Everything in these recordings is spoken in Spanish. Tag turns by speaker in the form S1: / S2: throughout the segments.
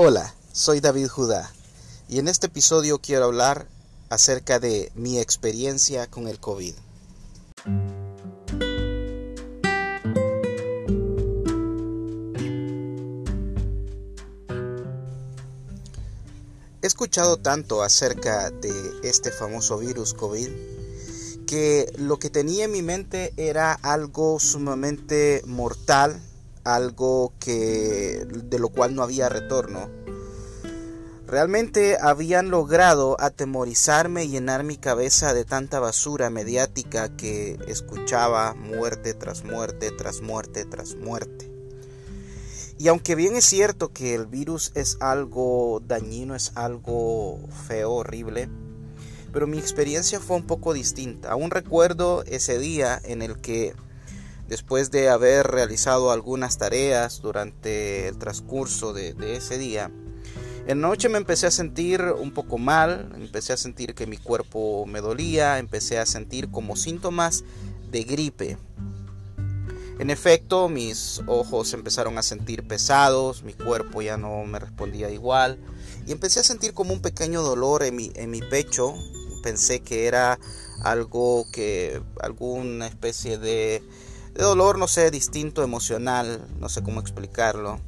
S1: Hola, soy David Judá y en este episodio quiero hablar acerca de mi experiencia con el COVID. He escuchado tanto acerca de este famoso virus COVID que lo que tenía en mi mente era algo sumamente mortal, algo que de lo cual no había retorno. Realmente habían logrado atemorizarme y llenar mi cabeza de tanta basura mediática que escuchaba muerte tras muerte, tras muerte, tras muerte. Y aunque bien es cierto que el virus es algo dañino, es algo feo, horrible, pero mi experiencia fue un poco distinta. Aún recuerdo ese día en el que después de haber realizado algunas tareas durante el transcurso de, ese día, en noche me empecé a sentir un poco mal, empecé a sentir que mi cuerpo me dolía, empecé a sentir como síntomas de gripe. En efecto, mis ojos empezaron a sentir pesados, mi cuerpo ya no me respondía igual y empecé a sentir como un pequeño dolor en mi, en mi pecho pensé que era algo que, alguna especie de, dolor, no sé, distinto, emocional, no sé cómo explicarlo.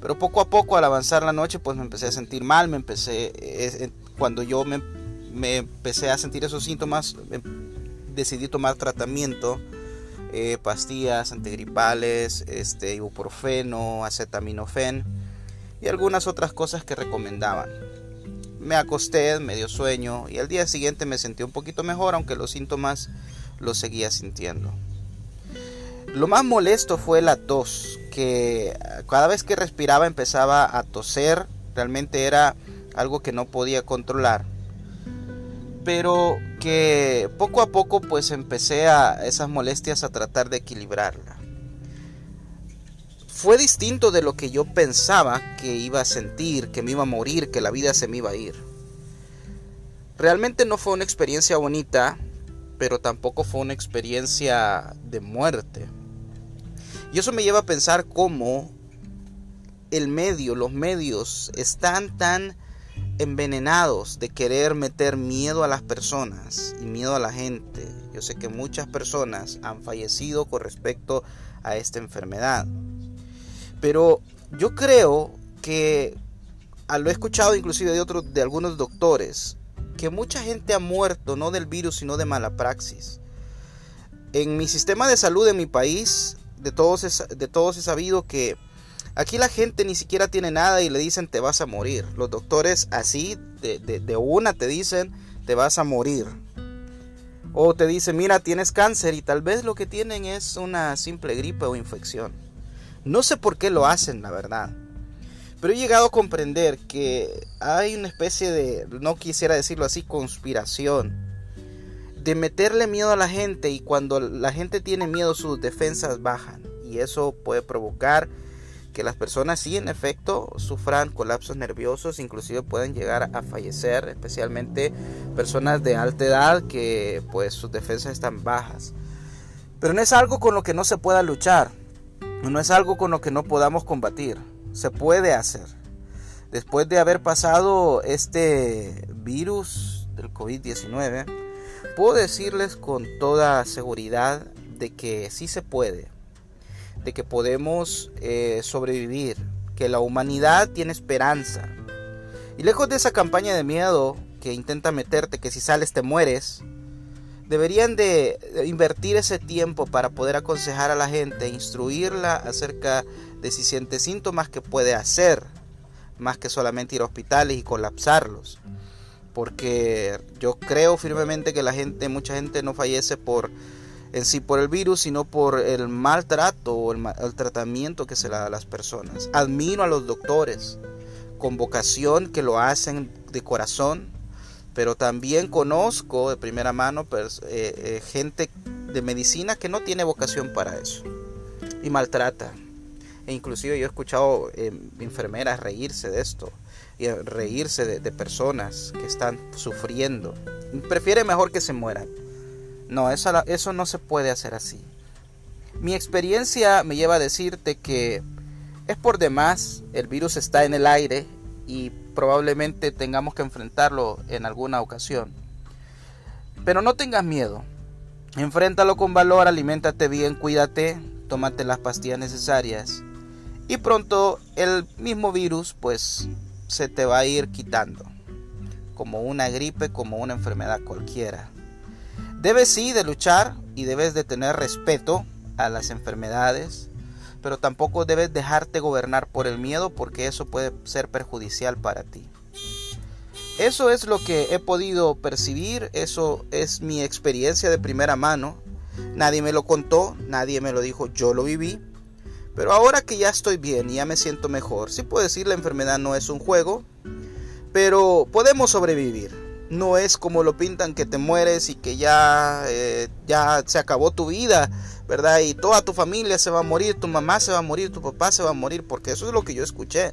S1: Pero poco a poco al avanzar la noche pues me empecé a sentir mal, me empecé, cuando yo me, empecé a sentir esos síntomas, em, decidí tomar tratamiento, eh, pastillas antigripales, este, ibuprofeno, acetaminofén y algunas otras cosas que recomendaban. Me acosté, me dio sueño y al día siguiente me sentí un poquito mejor, aunque los síntomas los seguía sintiendo. Lo más molesto fue la tos, que cada vez que respiraba empezaba a toser, realmente era algo que no podía controlar. Pero que poco a poco pues empecé a esas molestias a tratar de equilibrarla. Fue distinto de lo que yo pensaba que iba a sentir, que me iba a morir, que la vida se me iba a ir. Realmente no fue una experiencia bonita, pero tampoco fue una experiencia de muerte. Y eso me lleva a pensar cómo el medio, los medios están tan envenenados de querer meter miedo a las personas y miedo a la gente. Yo sé que muchas personas han fallecido con respecto a esta enfermedad. Pero yo creo que lo he escuchado inclusive de otros de algunos doctores que mucha gente ha muerto no del virus sino de mala praxis. En mi sistema de salud en mi país de todos es, de todos he sabido que aquí la gente ni siquiera tiene nada y le dicen te vas a morir. Los doctores así de, de una te dicen te vas a morir. O te dicen mira tienes cáncer y tal vez lo que tienen es una simple gripe o infección. No sé por qué lo hacen, la verdad. Pero he llegado a comprender que hay una especie de, no quisiera decirlo así, conspiración. De meterle miedo a la gente y cuando la gente tiene miedo sus defensas bajan. Y eso puede provocar que las personas sí en efecto sufran colapsos nerviosos, inclusive pueden llegar a fallecer, especialmente personas de alta edad que pues sus defensas están bajas. Pero no es algo con lo que no se pueda luchar. No es algo con lo que no podamos combatir. Se puede hacer. Después de haber pasado este virus del COVID-19, puedo decirles con toda seguridad de que sí se puede. De que podemos eh, sobrevivir. Que la humanidad tiene esperanza. Y lejos de esa campaña de miedo que intenta meterte que si sales te mueres, deberían de invertir ese tiempo para poder aconsejar a la gente, instruirla acerca de si siente síntomas que puede hacer, más que solamente ir a hospitales y colapsarlos. Porque yo creo firmemente que la gente, mucha gente no fallece por en sí por el virus, sino por el maltrato o el, tratamiento que se le da a las personas. Admiro a los doctores con vocación que lo hacen de corazón, pero también conozco de primera mano eh, eh, gente de medicina que no tiene vocación para eso y maltrata. E inclusive yo he escuchado eh, enfermeras reírse de esto y reírse de, personas que están sufriendo. Prefiere mejor que se mueran. No, eso, eso no se puede hacer así. Mi experiencia me lleva a decirte que Es por demás, el virus está en el aire y probablemente tengamos que enfrentarlo en alguna ocasión. Pero no tengas miedo. Enfréntalo con valor, aliméntate bien, cuídate, tómate las pastillas necesarias y pronto el mismo virus pues se te va a ir quitando. Como una gripe, como una enfermedad cualquiera. Debes sí de luchar y debes de tener respeto a las enfermedades, pero tampoco debes dejarte gobernar por el miedo porque eso puede ser perjudicial para ti. Eso es lo que he podido percibir, eso es mi experiencia de primera mano. Nadie me lo contó, nadie me lo dijo, yo lo viví. Pero ahora que ya estoy bien y ya me siento mejor, sí puedo decir la enfermedad no es un juego, pero podemos sobrevivir no es como lo pintan que te mueres y que ya, eh, ya se acabó tu vida, ¿verdad? Y toda tu familia se va a morir, tu mamá se va a morir, tu papá se va a morir, porque eso es lo que yo escuché.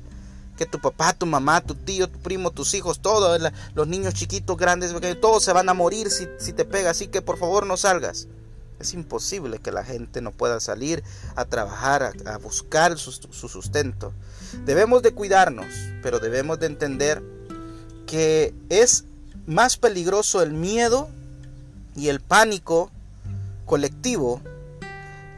S1: Que tu papá, tu mamá, tu tío, tu primo, tus hijos, todos, los niños chiquitos, grandes, todos se van a morir si, si te pega, así que por favor no salgas. Es imposible que la gente no pueda salir a trabajar, a, buscar su, su sustento. Debemos de cuidarnos, pero debemos de entender que es más peligroso el miedo y el pánico colectivo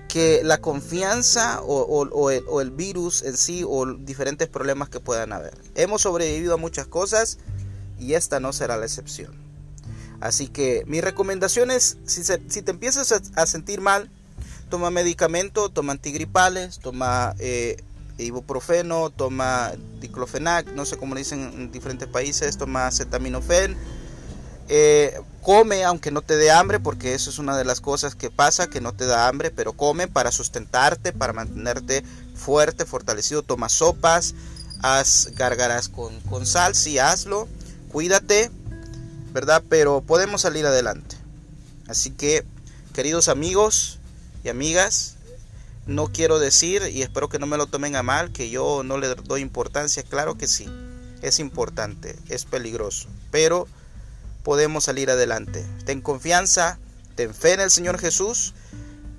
S1: que la confianza o, el, virus en sí o diferentes problemas que puedan haber. Hemos sobrevivido a muchas cosas y esta no será la excepción. Así que mi recomendación es, si, si te empiezas a, sentir mal, toma medicamento, toma antigripales, toma eh, ibuprofeno, toma diclofenac, no sé cómo le dicen en diferentes países, toma acetaminofén, eh, come aunque no te dé hambre, porque eso es una de las cosas que pasa, que no te da hambre, pero come para sustentarte, para mantenerte fuerte, fortalecido, toma sopas, haz gárgaras con, con sal, sí, hazlo, cuídate, ¿verdad? Pero podemos salir adelante. Así que, queridos amigos y amigas, no quiero decir, y espero que no me lo tomen a mal, que yo no le doy importancia. Claro que sí, es importante, es peligroso, pero podemos salir adelante. Ten confianza, ten fe en el Señor Jesús.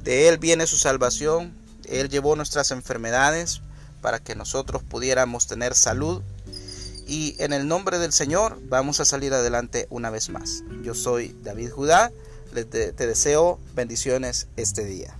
S1: De Él viene su salvación. Él llevó nuestras enfermedades para que nosotros pudiéramos tener salud. Y en el nombre del Señor vamos a salir adelante una vez más. Yo soy David Judá. te deseo bendiciones este día.